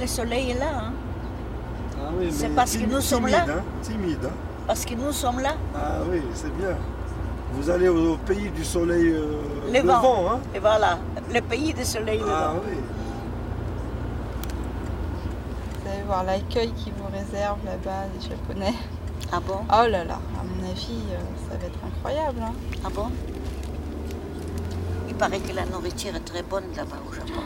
Le soleil est là, hein, Ah oui, C'est parce que nous sommes timide, là. hein, timide. hein. parce que nous sommes là. Ah oui, c'est bien. Vous allez au pays du soleil euh, Levant. levant, hein Et voilà, le pays du soleil Ah oui. Vous allez voir l'accueil qu'ils vous réservent là-bas, les Japonais. Ah bon? Oh là là, à mon avis, euh, ça va être incroyable. hein. Ah bon? Il paraît que la nourriture est très bonne là-bas au Japon.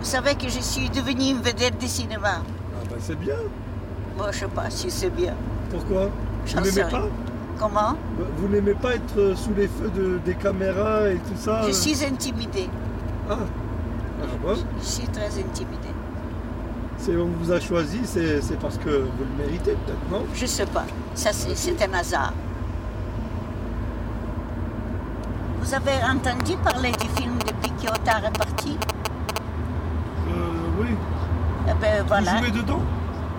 Vous savez que je suis devenue une vedette du cinéma. Ah bah c'est bien. Moi, je sais pas si c'est bien. Pourquoi? Vous n'aimez pas? Comment? Vous n'aimez pas être euh, sous les feux de- des caméras et tout ça Je euh? suis intimidée. Ah, ah bon? Je suis très intimidée. C'est on vous a choisi, c'est parce que vous le méritez peut-être, non? Je sais pas. Ça, c'est un hasard. Vous avez entendu parler du film depuis Kyoto est parti euh, Eh ben voilà. Vous jouez dedans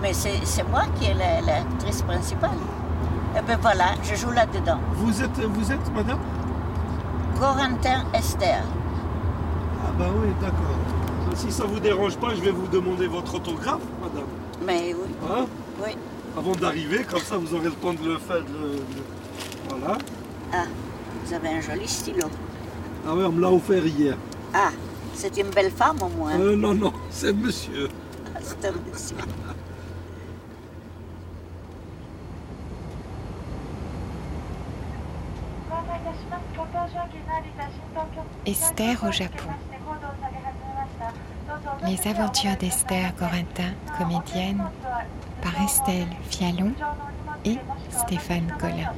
Mais c'est moi qui est la- l'actrice principale. Et ben voilà, je joue là-dedans. Vous êtes, vous êtes madame? Corentin Esther. Ah bah oui, d'accord. Si ça vous dérange pas, je vais vous demander votre autographe, madame. Mais oui, Hein? Oui. Avant d'arriver, comme ça vous aurez le temps de le faire. de- Voilà. Ah, vous avez un joli stylo. Ah oui, on me l'a offert hier. Ah, c'est une belle femme au moins. Euh, non, non, c'est monsieur. Ah, C'est un monsieur. Esther au Japon. Les aventures d'Esther Corentin, comédienne, par Estelle Fialon et Stéphane Collin.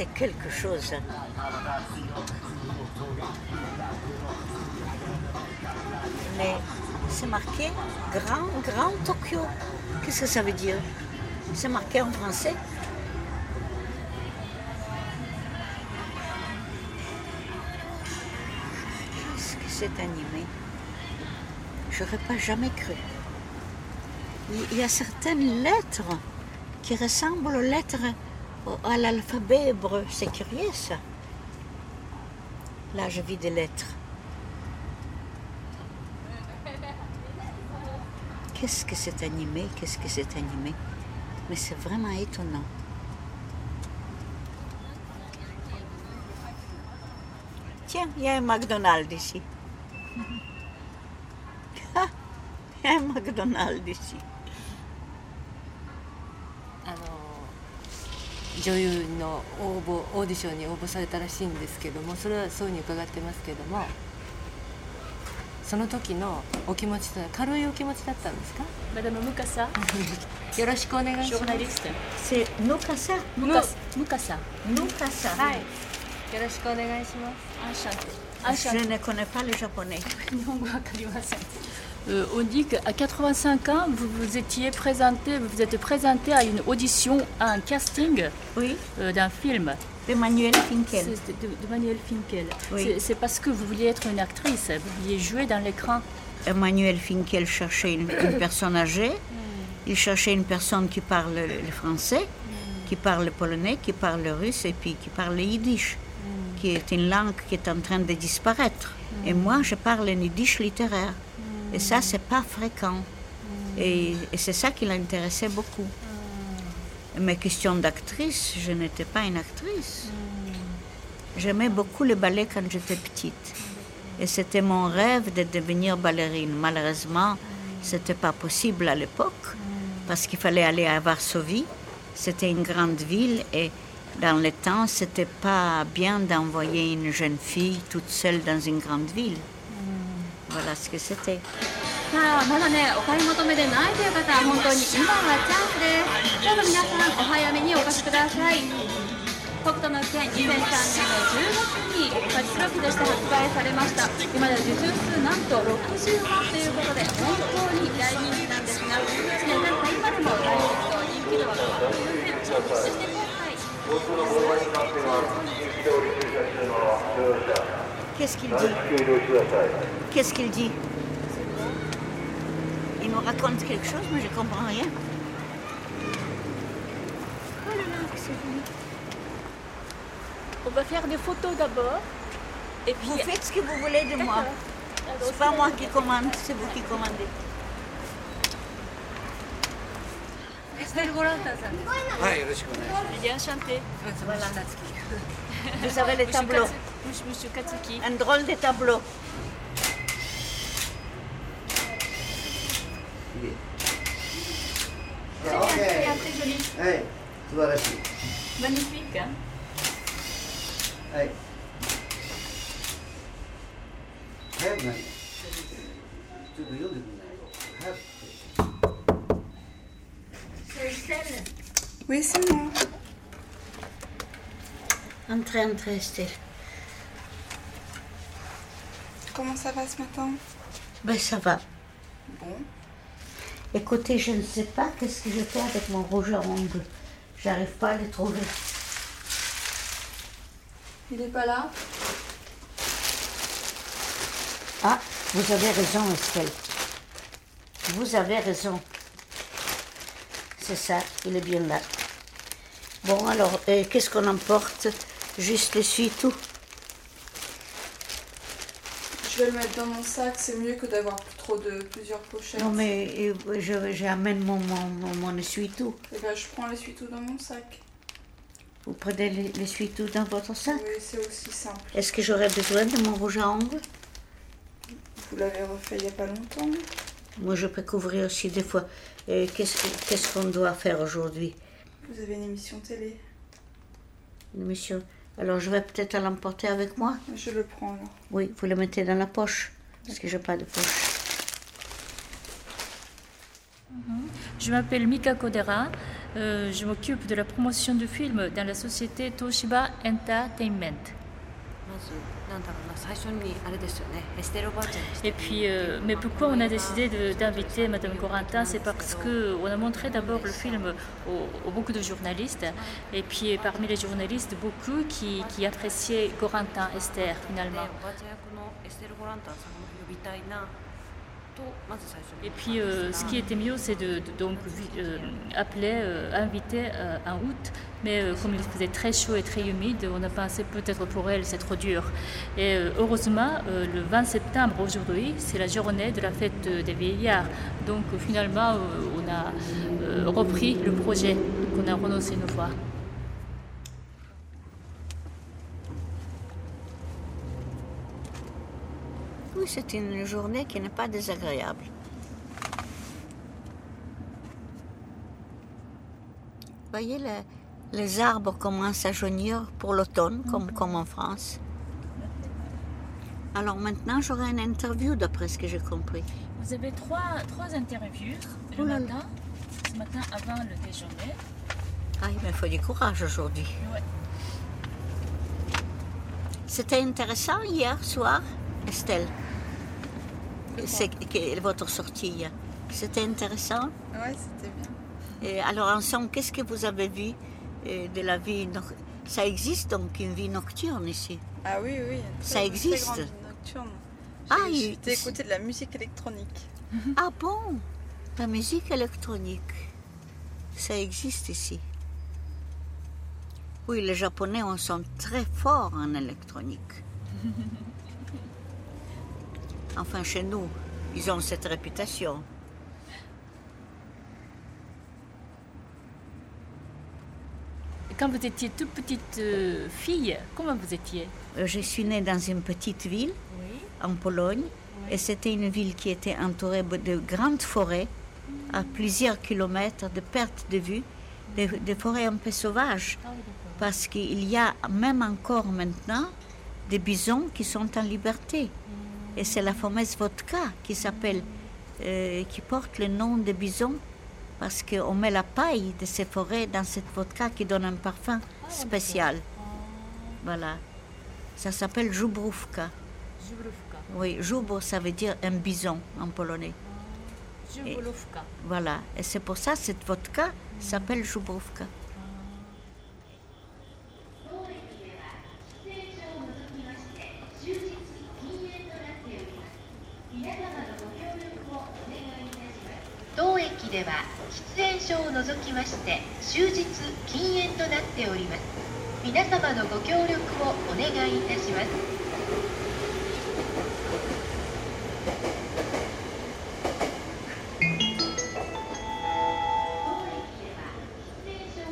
C'est quelque chose. Mais c'est marqué Grand, Grand Tokyo. Qu'est-ce que ça veut dire? C'est marqué en français. Qu'est-ce que c'est animé? J'aurais pas jamais cru. Il- y a certaines lettres qui ressemblent aux lettres à l'alphabet hébreu. C'est curieux ça. Là, je vis des lettres. Qu'est-ce que c'est animé? Qu'est-ce que c'est animé? Mais c'est vraiment étonnant. Tiens, il y a un McDonald's ici. Il y a un McDonald's ici. あの女優の応募オーディションに応募されたらしいんですけどもそれはそういうふうに伺ってますけどもその時のお気持ちというのは軽いお気持ちだったんですか？よろしくお願いします。Mukasa, Nukasa. はい。よろしくお願いします。enchantée. Je ne connais pas le japonais. Euh, on dit qu'à 85 ans, vous vous étiez présenté, vous vous êtes présenté à une audition, à un casting Oui, euh, d'un film Emmanuel Finkel. C'est de, de Manuel Finkel. Oui. C'est- C'est parce que vous vouliez être une actrice, vous vouliez jouer dans l'écran. Emmanuel Finkel cherchait une, une personne âgée. Il cherchait une personne qui parle le le français, qui parle le polonais, qui parle le russe et puis qui parle le yiddish, qui est une langue qui est en train de disparaître. Et moi, je parle un yiddish littéraire. Et ça, c'est pas fréquent. Et, et c'est ça qui l'intéressait beaucoup. Mes questions d'actrice, je n'étais pas une actrice. J'aimais beaucoup le ballet quand j'étais petite. Et c'était mon rêve de devenir ballerine. Malheureusement, c'était pas possible à l'époque parce qu'il fallait aller à Varsovie. C'était une grande ville et dans le temps, c'était pas bien d'envoyer une jeune fille toute seule dans une grande ville. Voilà ce que c'était. さあまだねお買い求めでないという方は本当に今がチャンスです。どうぞ皆さんお早めにお越しください。北斗の拳2003年の10月にパチスロックとして発売されました。今では受注数なんと60万ということで本当に大人気なんですが1年経った今でも大ヒット人気度は変わっていませんそして今回。Qu'est-ce qu'il dit Qu'est-ce qu'il dit Il nous raconte quelque chose, mais je ne comprends rien. On va faire des photos d'abord. Vous faites ce que vous voulez de moi. C'est pas moi qui commande, c'est vous qui commandez. Vous avez les tableaux. Mouche Katsuki. Un drôle de tableau. Très bien, okay. très, très joli. Hey, Magnifique. Hein? Hey. Très bien. Tout Oui, c'est moi. Entrez, entrez, Estelle. Ça va ce matin Ben ça va. Bon. Écoutez, je ne sais pas qu'est-ce que je fais avec mon rouge à ongles. J'arrive pas à le trouver. Il est pas là Ah, vous avez raison, Estelle. Vous avez raison. C'est ça, il est bien là. Bon, alors, euh, qu'est-ce qu'on emporte? Juste l'essuie-tout. Je vais le mettre dans mon sac, c'est mieux que d'avoir trop de plusieurs pochettes. Non, mais euh, j'amène mon, mon, mon, essuie-tout. Eh ben, je prends l'essuie-tout dans mon sac. Vous prenez l'e- l'essuie-tout dans votre sac? Oui, c'est aussi simple. Est-ce que j'aurais besoin de mon rouge à ongles? Vous l'avez refait il y a pas longtemps. Moi, je peux couvrir aussi des fois. Euh, Qu'est-ce que- qu'est-ce qu'on doit faire aujourd'hui? Vous avez une émission télé. Monsieur Alors, je vais peut-être l'emporter avec moi Je le prends alors. Oui, vous le mettez dans la poche. Parce que j'ai pas de poche. Je m'appelle Mika Kodera. Euh, je m'occupe de la promotion du film dans la société Toshiba Entertainment. Et puis, euh, mais pourquoi on a décidé d'inviter Madame Corentin? C'est parce que on a montré d'abord le film aux, aux beaucoup de journalistes, et puis parmi les journalistes, beaucoup qui, qui appréciaient Corentin, Esther で finalement. Et puis, euh, ce qui était mieux, c'est de, donc euh, appeler, euh, inviter en août. Mais comme il faisait très chaud et très humide, on a pensé peut-être pour elle c'est trop dur. Et heureusement, le 20 septembre aujourd'hui, c'est la journée de la fête des vieillards. Donc finalement, on a repris le projet. Donc on a renoncé une fois. C'est une journée qui n'est pas désagréable. Vous voyez, le- les arbres commencent à jaunir pour l'automne, comme, comme en France. Alors maintenant, j'aurai une interview, d'après ce que j'ai compris. Vous avez trois, trois interviews Oh là là. matin, ce matin avant le déjeuner. Ah, il me faut du courage aujourd'hui. Ouais. C'était intéressant hier soir, Estelle. C'est votre sortie. C'était intéressant. Ouais, c'était bien. Et alors ensemble, qu'est-ce que vous avez vu euh, de la vie noc- Ça existe donc une vie nocturne ici? Ah oui, oui. Ça existe. Très grande vie nocturne. Ah, il- écouté de la musique électronique. Ah bon? La musique électronique, ça existe ici. Oui, les Japonais on sont très forts en électronique. Enfin, chez nous, ils ont cette réputation. Quand vous étiez toute petite euh, fille, comment vous étiez Euh, Je suis née dans une petite ville Oui. en Pologne et c'était une ville qui était entourée de grandes forêts à plusieurs kilomètres de perte de vue, des, des forêts un peu sauvages. Parce qu'il y a même encore maintenant des bisons qui sont en liberté. Et c'est la fameuse vodka qui s'appelle, euh, qui porte le nom de bison parce qu'on met la paille de ces forêts dans cette vodka qui donne un parfum spécial. Voilà. Ça s'appelle Żubrówka. Oui, Żubr, ça veut dire un bison en polonais. Żubrówka. Voilà. Et c'est pour ça que cette vodka s'appelle Żubrówka. では喫煙所を除きまして終日禁煙となっております。皆様のご協力をお願いいたします。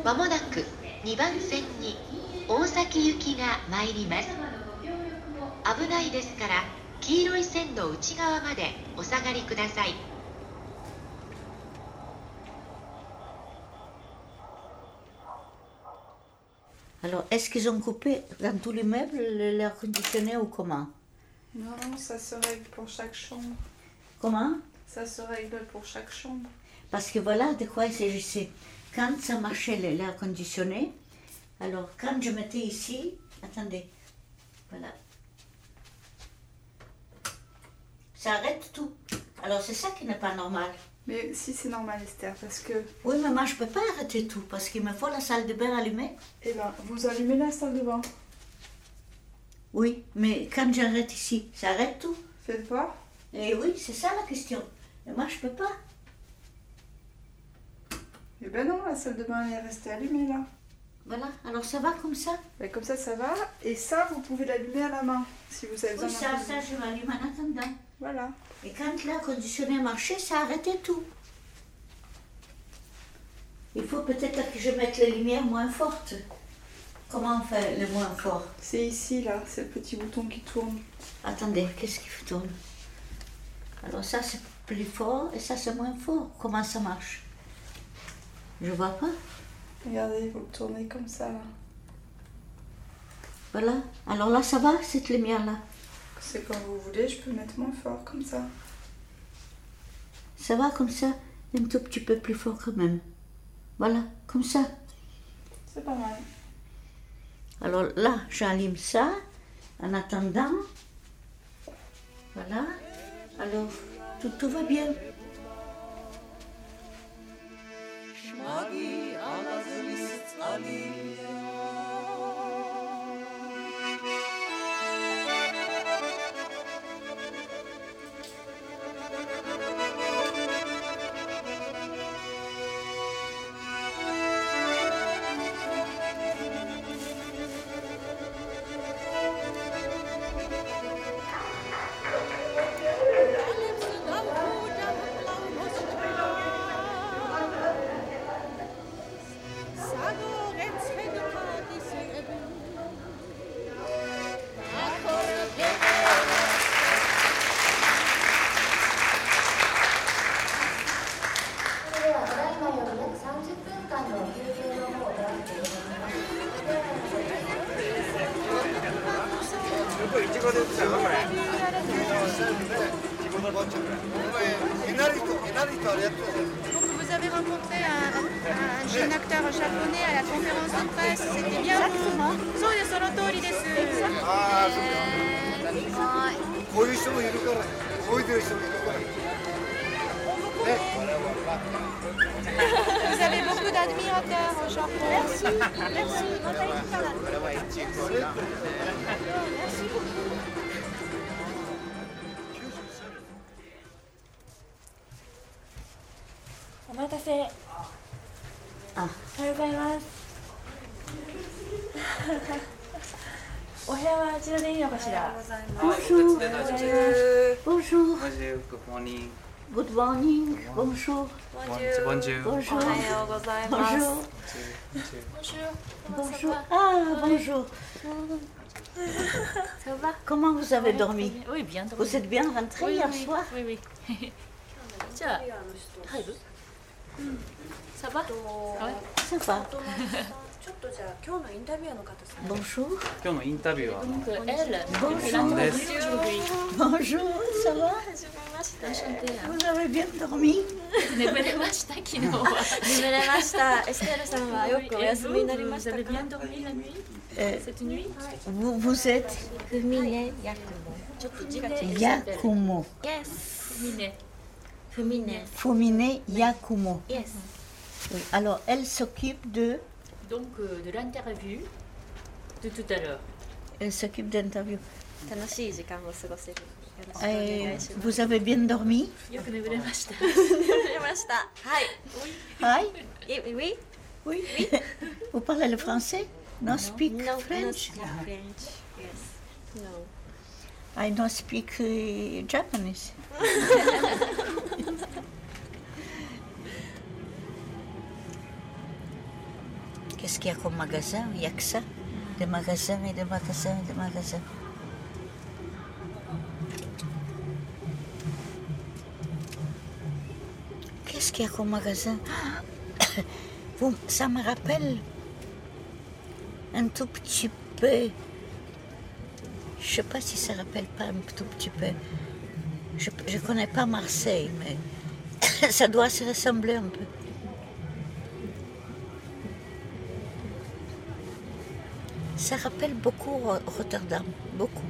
まもなく2番線に大崎行きが参ります。危ないですから黄色い線の内側までお下がりください。Alors, est-ce qu'ils ont coupé dans tous les meubles le- l'air conditionné ou comment? Non, ça se règle pour chaque chambre. Comment? Ça se règle pour chaque chambre. Parce que voilà de quoi il s'agissait. Quand ça marchait l'air conditionné, alors quand je mettais ici, attendez, voilà. Ça arrête tout. Alors c'est ça qui n'est pas normal. Mais si c'est normal, Esther, parce que. Oui, mais moi je peux pas arrêter tout parce qu'il me faut la salle de bain allumée. Eh ben, vous allumez la salle de bain. Oui, mais quand j'arrête ici, ça arrête tout. Faites voir. Et oui, c'est ça la question. Mais moi je peux pas. Eh ben non, la salle de bain elle est restée allumée là. Voilà, alors ça va comme ça? Ben, comme ça, ça va. Et ça, vous pouvez l'allumer à la main si vous avez besoin Oui, ça, je m'allume en attendant. Voilà. Et quand l'air conditionné marchait, ça arrêtait tout. Il faut peut-être que je mette les lumières moins fortes. Comment on fait le moins fort C'est ici là, c'est le petit bouton qui tourne. Attendez, qu'est-ce qui tourne? Alors ça c'est plus fort et ça c'est moins fort. Comment ça marche? Je vois pas. Regardez, vous le tournez comme ça là. Voilà. Alors là ça va, cette lumière-là? C'est comme vous voulez, je peux mettre moins fort comme ça. Ça va comme ça Un tout petit peu plus fort quand même. Voilà, comme ça. C'est pas mal. Alors là, j'allume ça en attendant. Voilà. Alors, tout, tout va bien. Jeune acteur japonais à la conférence de presse, c'était bien Exactement. そうです、その通りです。ああ、えーはいこういう人もいるから、覚えてる人もいるから。Vous avez beaucoup d'admirateurs au Japon. Merci. Merci. Merci beaucoup. お待たせ。あ、おはようございます。お部屋はあちらでいいのかしら。 Bonjour. おはようございます。 Bonjour. Good morning. Good morning. Bonjour. Bonjour. Bonjour. おはようございます。 Bonjour. Bonjour. Ah, bonjour. Ça va Comment vous avez Oui, dormi Oui, bien dormi. Vous êtes bien rentré Oui, hier oui, soir Oui, oui. じゃあ、入る ça va ouais. Ça va. Bonjour. Bonjour. Bonjour, ça va Vous avez bien dormi vous, vous êtes Yakumo. Yakumo. Yes. Fumine. Yakumo. Yes. Oui. Alors, elle s'occupe de. Donc, euh, de l'interview de tout à l'heure. Elle s'occupe d'interview. Euh, vous avez bien dormi? Oui. Oui. Oui. Vous parlez le français? No speak no, French? No, no ah. French. Yes. No. I don't speak uh, Japanese. Qu'est-ce qu'il y a comme magasin? Il n'y a que ça? Des magasins et des magasins et des magasins. Qu'est-ce qu'il y a comme magasin? Ça me rappelle un tout petit peu. Je sais pas si ça rappelle pas un tout petit peu. Je ne connais pas Marseille, mais ça doit se ressembler un peu. Ça rappelle beaucoup Ro- Rotterdam, beaucoup.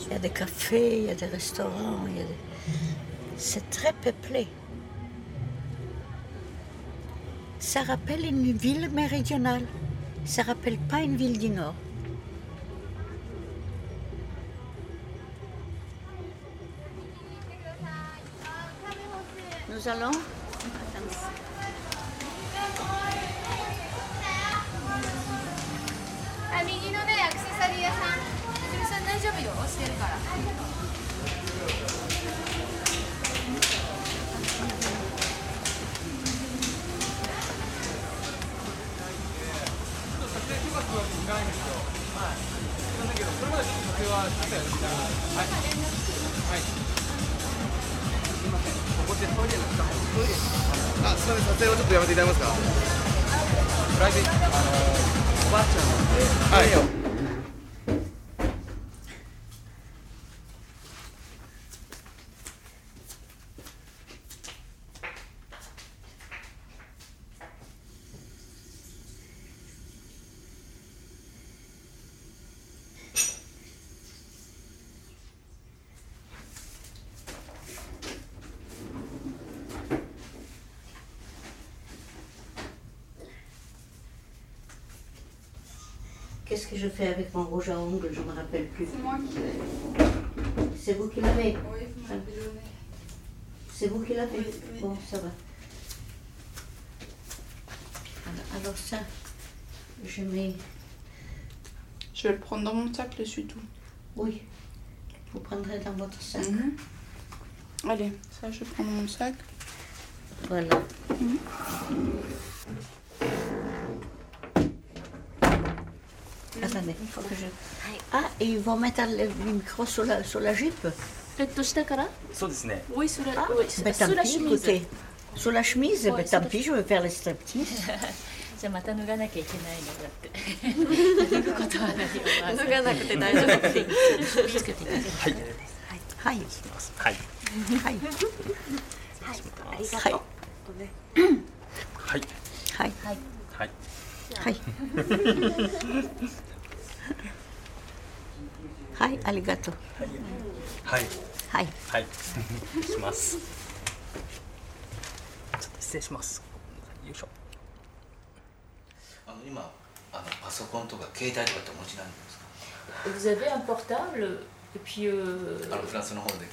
Il y a des cafés, il y a des restaurants, c'est très peuplé. Ça rappelle une ville méridionale. Ça rappelle pas une ville du Nord. Nous allons. あ右のねアクセサリー屋さん。すみさん大丈夫よ。押してるから。あ、すみません、撮影をちょっとやめて。い。ただけますか。プライベート、あのおばあちゃんなんで。はい。Qu'est-ce que je fais avec mon rouge à ongles? Je ne me rappelle plus. C'est moi qui l'ai. C'est vous qui l'avez? Oui, vous m'avez donné. C'est vous qui l'avez? Oui, oui. Bon, ça va. Alors, alors ça, je mets... Je vais le prendre dans mon sac, le suitou. Oui, vous prendrez dans votre sac. Mhm. Allez, ça je prends dans mon sac. Voilà. Attendez, il faut que je... Ah, et ils vont mettre le le micro sur la, sur la jupe えっと下からそうですね Oui, sur la, Ah, oui, ben sur tant la pis, chemise. écoutez. Sur la chemise, Ouais, ben sur tant la- pis, je vais faire les striptease. じゃあまた脱がなきゃいけないのだって。脱ぐことはないよ。脱がなくて大丈夫ってつけていただいてはいはい。はいはい。ありがとうはいはいはい。はい。はい はい、ありがとう。はい。はい。はい。失礼します。あの今あのパソコンとか携帯とかってお持ちなんですか？あのフランスの方で。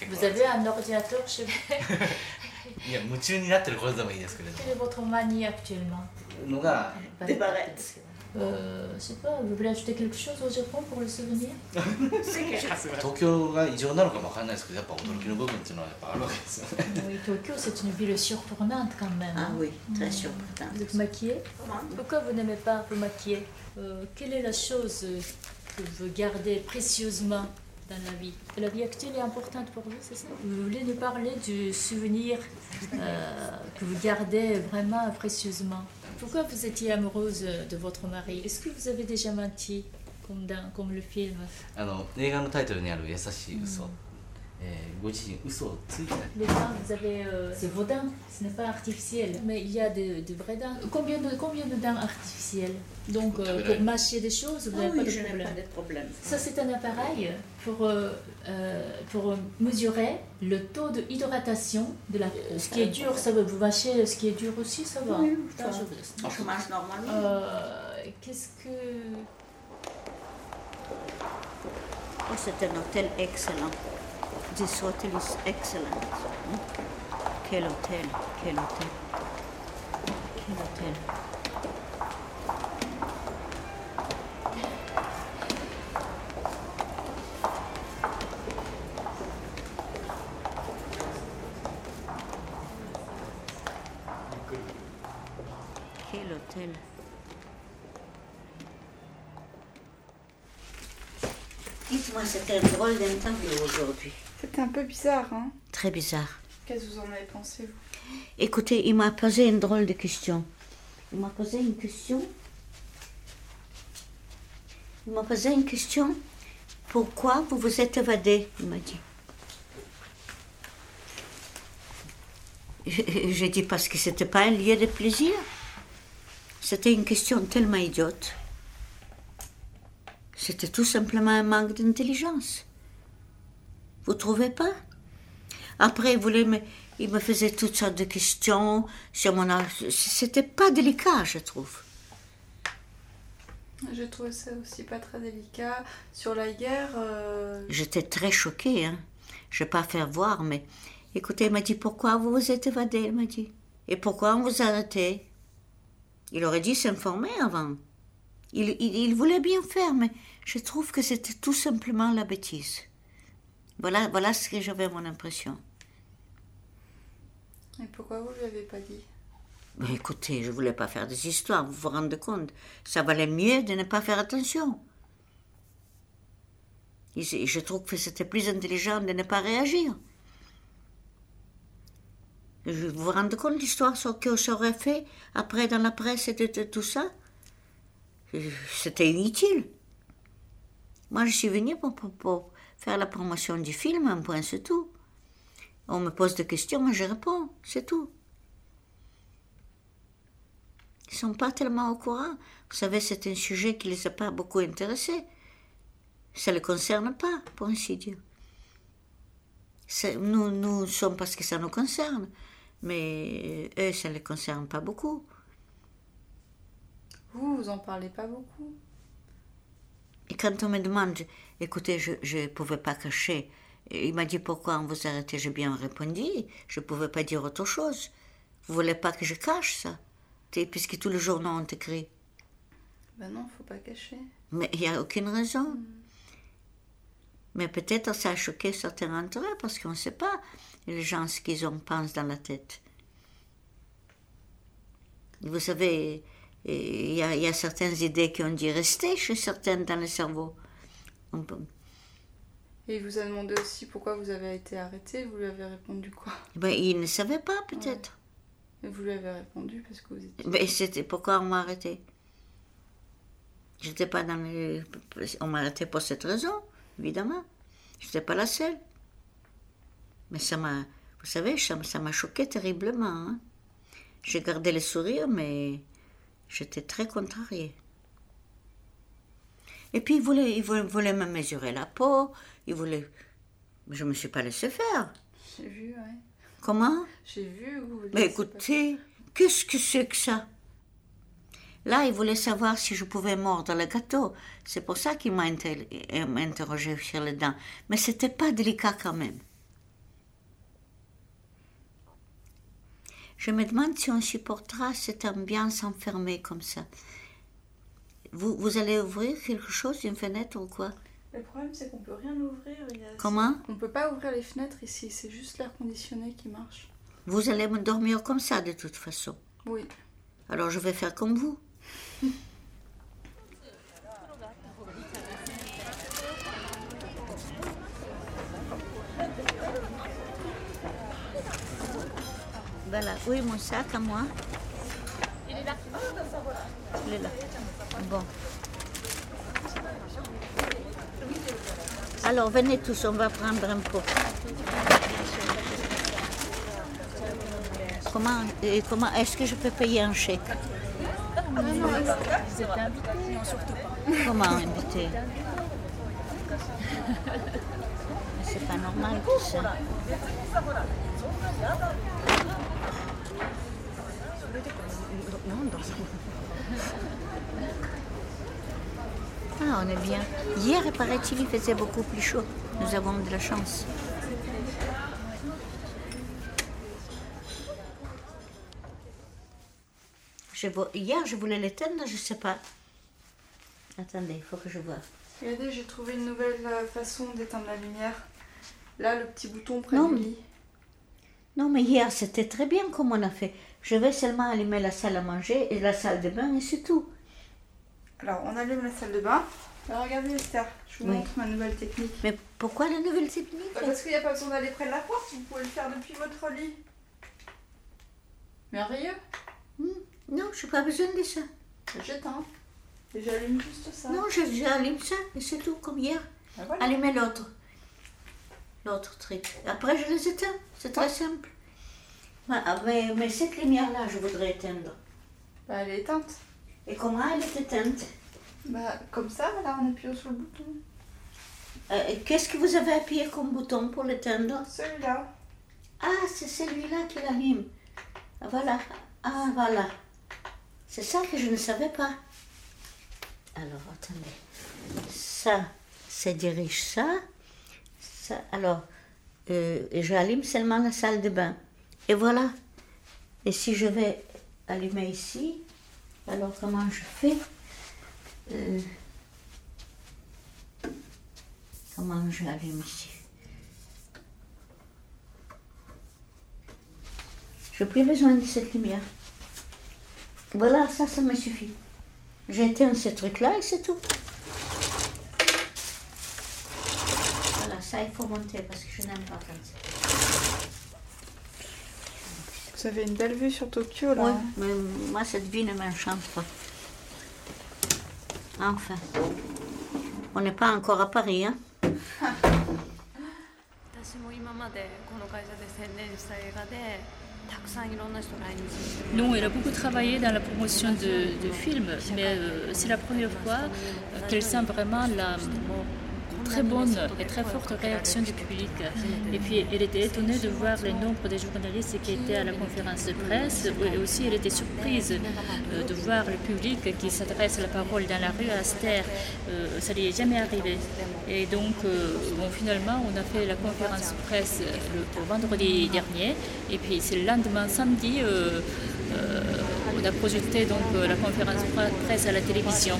いや夢中になってることでもいいですけど。のが。ですけど。Euh, je sais pas, vous voulez ajouter quelque chose au Japon pour le souvenir 東京が異常なのかもわかんないですけどやっぱ驚きの部分っていうのはやっぱあるわけですよね Oui, Tokyo, c'est une ville surprenante quand même. Ah hein. oui, très Mm. surprenante. Vous êtes maquillée Pourquoi vous n'aimez pas vous maquiller Euh, Quelle est la chose euh, que vous gardez précieusement dans la vie La vie actuelle est importante pour vous, c'est ça Vous voulez nous parler du souvenir euh, que vous gardez vraiment précieusement Pourquoi vous étiez amoureuse de votre mari Est-ce que vous avez déjà menti comme, dans, comme le film あの映画のタイトルにある「優しい嘘、えー Les dents, vous avez. euh, c'est vos dents, ce n'est pas artificiel. Mais il y a de, de vraies dents. Combien de, combien de dents artificielles Donc, euh, pour mâcher des choses, vous Ah n'avez oui, pas de problème. pas de problème. Ça, c'est un appareil pour, euh, pour mesurer le taux de hydratation de la. Ce qui est dur, ça va. Vous mâchez ce qui est dur aussi, ça va. Oui, Ça, je- Je mange normalement. Euh, qu'est-ce que. Oh, c'est un hôtel excellent. This hotel is excellent. Quel hôtel, quel hôtel. Quel hôtel. C'était un drôle d'interview aujourd'hui. C'était un peu bizarre, hein Très bizarre. Qu'est-ce que vous en avez pensé, vous? Écoutez, il m'a posé une drôle de question. Il m'a posé une question. Il m'a posé une question. Pourquoi vous vous êtes évadé? Il m'a dit. Je- J'ai dit parce que c'était pas un lieu de plaisir. C'était une question tellement idiote. C'était tout simplement un manque d'intelligence. Vous trouvez pas? Après, il, voulait me, il me faisait toutes sortes de questions sur mon âge. C'était pas délicat, je trouve. J'ai trouvé ça aussi pas très délicat. Sur la guerre, euh, J'étais très choquée. Hein. Je vais pas faire voir, mais écoutez, il m'a dit pourquoi vous vous êtes évadé, il m'a dit. Et pourquoi on vous a arrêté Il aurait dû s'informer avant. Il, il, il voulait bien faire, mais je trouve que c'était tout simplement la bêtise. Voilà, voilà ce que j'avais mon impression. et pourquoi vous lui avez pas dit? Mais écoutez, je voulais pas faire des histoires, vous vous rendez compte? Ça valait mieux de ne pas faire attention. Et je trouve que c'était plus intelligent de ne pas réagir. Vous vous rendez compte de l'histoire sur- que ça aurait fait après dans la presse et tout ça? C'était inutile. Moi, je suis venue pour, pour- faire la promotion du film, un point, c'est tout. On me pose des questions, moi je réponds, c'est tout. Ils sont pas tellement au courant. Vous savez, c'est un sujet qui les a pas beaucoup intéressés. Ça ne les concerne pas, pour ainsi dire. Nous, nous sommes parce que ça nous concerne, mais eux, ça ne les concerne pas beaucoup. Vous, vous en parlez pas beaucoup. Et quand on me demande, écoutez, je ne pouvais pas cacher. Il m'a dit pourquoi on vous a arrêté, j'ai bien répondu. Je ne pouvais pas dire autre chose. Vous voulez pas que je cache ça? Puisque tous les journaux ont écrit. Ben non, faut pas cacher. Mais il n'y a aucune raison. Mais peut-être ça a choqué certains d'entre eux parce qu'on ne sait pas les gens ce qu'ils en pensent dans la tête. Vous savez, il y, a, il y a certaines idées qui ont dû rester chez certaines dans le cerveau. On peut- Et il vous a demandé aussi pourquoi vous avez été arrêté. Vous lui avez répondu quoi? Ben, ils ne savaient pas peut-être. Et vous lui avez répondu parce que vous étiez. Mais c'était pourquoi on m'a arrêté? J'étais pas dans le... On m'a arrêté pour cette raison, évidemment. J'étais pas la seule. Mais ça m'a... Vous savez, ça m'a- ça m'a choqué terriblement. hein. J'ai gardé le sourire, mais j'étais très contrariée. Et puis, il voulait, il voulait, me mesurer la peau. Il voulait... Je me suis pas laissé faire. J'ai vu, ouais. Comment? J'ai vu. Vous mais écoutez, qu'est-ce que c'est que ça? Là, il voulait savoir si je pouvais mordre le gâteau. C'est pour ça qu'il m'a inter- euh, interrogé sur les dents. Mais c'était pas délicat quand même. Je me demande si on supportera cette ambiance enfermée comme ça. Vous, vous allez ouvrir quelque chose, une fenêtre ou quoi? Le problème, c'est qu'on peut rien ouvrir. il y a- Comment? On peut pas ouvrir les fenêtres ici. C'est juste l'air conditionné qui marche. Vous allez me dormir comme ça de toute façon? Oui. Alors je vais faire comme vous. Voilà, oui, mon sac à moi. Il est là. Il est là. Bon. Alors, venez tous, on va prendre un pot. Comment, et comment est-ce que je peux payer un chèque? Vous êtes invité Non, surtout pas. Comment invité C'est pas normal tout ça. Ah, on est bien. Hier, paraît-il, il faisait beaucoup plus chaud. Nous avons de la chance. Je vois- Hier, je voulais l'éteindre, je ne sais pas. Attendez, il faut que je vois. Regardez, j'ai trouvé une nouvelle euh, façon d'éteindre la lumière. Là, le petit bouton près Non, du mais- lit. Non, mais hier, c'était très bien comme on a fait. Je vais seulement allumer la salle à manger et la salle de bain et c'est tout. Alors, on allume la salle de bain. Alors, regardez Esther, je vous Oui. montre ma nouvelle technique. Mais pourquoi la nouvelle technique? Bah, Parce qu'il n'y a pas besoin d'aller près de la porte, vous pouvez le faire depuis votre lit. Merveilleux. Non, je n'ai pas besoin de ça. J'éteins. Et j'allume juste ça. Non, j'allume ça et c'est tout, comme hier. Ah, voilà. Allumez l'autre. L'autre truc. Après, je les éteins. C'est très simple. Mais, mais cette lumière-là, je voudrais éteindre. Bah, elle est éteinte. Et comment elle est éteinte? Bah, comme ça, là, en appuyant sur le bouton. Euh, Qu'est-ce que vous avez appuyé comme bouton pour l'éteindre? Celui-là. Ah, c'est celui-là qui l'allume. Ah, Voilà. Ah, voilà. C'est ça que je ne savais pas. Alors, attendez. Ça, ça dirige ça. Alors, euh, j'allume seulement la salle de bain. Et voilà. Et si je vais allumer ici, alors comment je fais Euh, Comment je allume ici? Je n'ai plus besoin de cette lumière. Voilà, ça, ça me suffit. J'éteins ce truc-là et c'est tout. Voilà, ça, il faut monter parce que je n'aime pas comme ça. Vous avez une belle vue sur Tokyo, là. Oui, hein. mais moi, cette vie ne m'enchante pas. Enfin, on n'est pas encore à Paris, hein 私も今までこの会社で宣伝した映画でたくさんいろんな人来日してる Non, elle a beaucoup travaillé dans la promotion de, de films, mais euh, c'est la première fois euh, qu'elle sent vraiment la très bonne et très forte réaction du public. Et puis elle était étonnée de voir le nombre de journalistes qui étaient à la conférence de presse, et aussi elle était surprise euh, de voir le public qui s'adresse la parole dans la rue à Aster. Euh, ça lui est jamais arrivé. Et donc, euh, finalement, on a fait la conférence de presse le, vendredi dernier, et puis c'est le lendemain, samedi, on a projeté donc la conférence de presse à la télévision.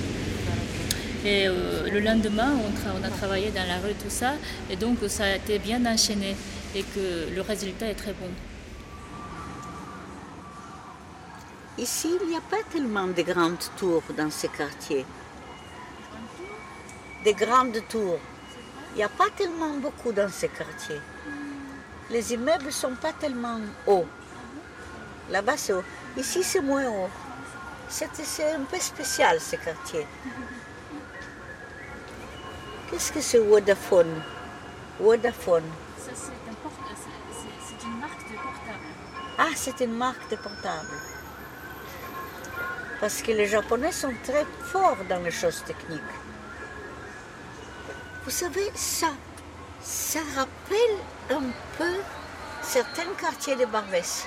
Et euh, le lendemain, on, on a travaillé dans la rue, tout ça, et donc ça a été bien enchaîné et que le résultat est très bon. Ici, il n'y a pas tellement de grandes tours dans ces quartiers. Des grandes tours. Il n'y a pas tellement beaucoup dans ces quartiers. Les immeubles ne sont pas tellement hauts. Là-bas, c'est haut. Ici, c'est moins haut. C'est un peu spécial, ce quartier. Qu'est-ce que c'est Vodafone? Vodafone. c'est une marque de portable. Ah, c'est une marque de portable. Parce que les Japonais sont très forts dans les choses techniques. Vous savez, ça, ça rappelle un peu certains quartiers de Barbès.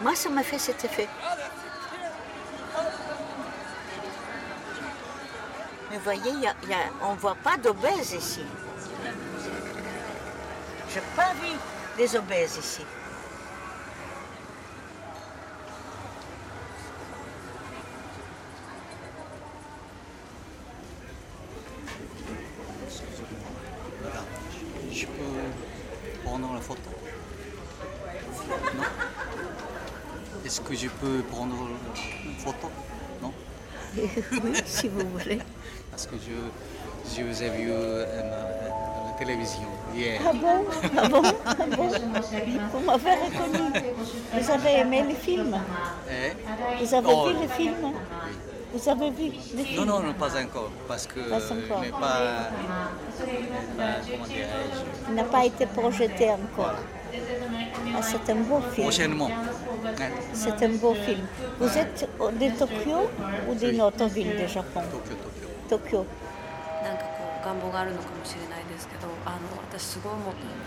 Moi, ça m'a fait cet effet. Mais voyez, y a- y a- on ne voit pas d'obèses ici. Je n'ai pas vu des obèses ici. Je peux prendre la photo Non Est-ce que je peux prendre une photo? Non oui, si vous voulez. Parce que je, je vous ai vu euh, à la télévision hier. Ah bon? Ah bon? Ah bon? Vous m'avez reconnu. Vous avez aimé le film Eh Vous avez Oh, vu le film Vous avez vu le film Non, non, non, pas encore, parce que Pas encore. n'est pas, Il n'a pas été projeté encore. Ah, c'est un beau film. prochainement. Hein, C'est un beau film. Vous êtes de Tokyo ou d'une autre ville du Japon Tokyo,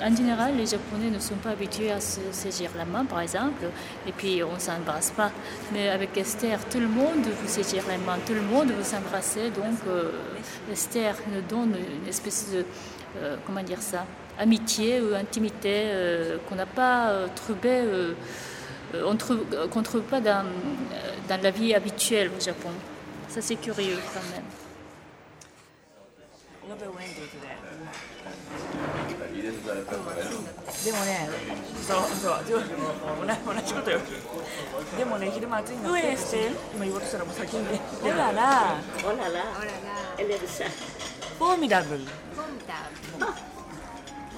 en général, les Japonais ne sont pas habitués à se saisir la main, par exemple, et puis on ne s'embrasse pas. Mais avec Esther, tout le monde vous saisir la main, tout le monde vous s'embrasser. Donc euh, Esther nous donne une espèce de, euh, comment dire ça, amitié ou intimité euh, qu'on n'a pas euh, trouvé, ne trouve pas dans la vie habituelle au Japon. Ça c'est curieux quand même. A little bit windy today. でもね、そうそう、同じ同じことよ。でもね、昼間暑いんだって。今言おうとしたらもう先にね。オララ。オララ。Elle est de ça. フォーミダブル。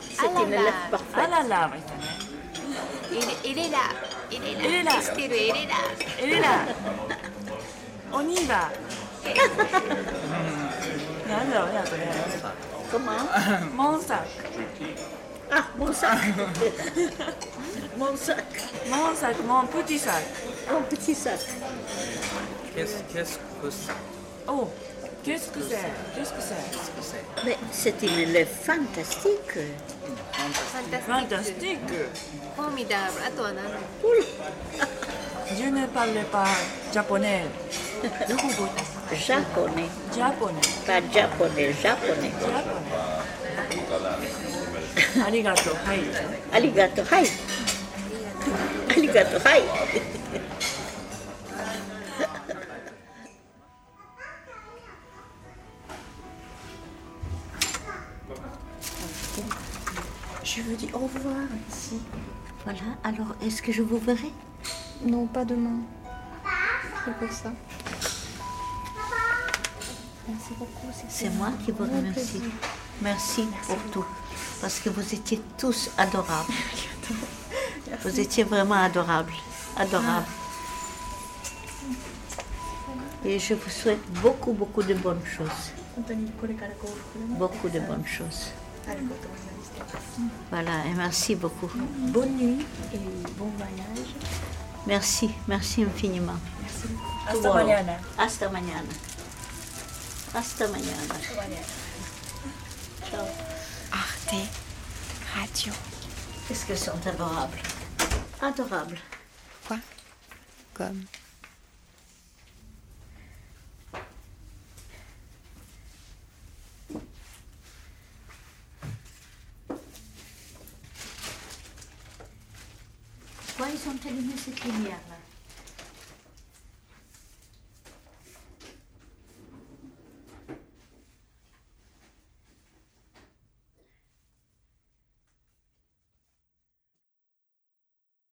C'est une élève parfaite. あらら、まいったね。エレラエレラエレラエステルエレラエレラ。お兄が。なんだろうね、あとね。 Comment モンサック。 Ah, mon sac. mon sac. Mon sac, mon petit sac. Mon petit sac. Qu'est-ce qu'est-ce que ça Oh, qu'est-ce que c'est Qu'est-ce que c'est Mais c'est une élève fantastique. ファンタスティック。フォーミダブルあとは何 Je ne parle pas japonais. どこ japonais. Japonais. Pas japonais, japonais. Japonais. Arigato, hai. Arigato, hai. Arigato, hai. Je vous dis au revoir ici. Voilà, alors est-ce que je vous verrai? Non, pas demain. C'est pour ça. C'est moi qui vous remercie. Merci, Merci pour tout. Parce que vous étiez tous adorables. vous étiez vraiment adorables. Adorables. Ah. Et je vous souhaite beaucoup, beaucoup de bonnes choses. Beaucoup de bonnes choses. Voilà, et merci beaucoup. Bonne nuit et bon voyage. Merci, merci infiniment. Merci. Hasta mañana. Hasta mañana. Hasta mañana. Ciao. Arte Radio. Qu'est-ce qu'elles sont adorables. Adorables. Point com. Pourquoi ils ont allumé cette lumière là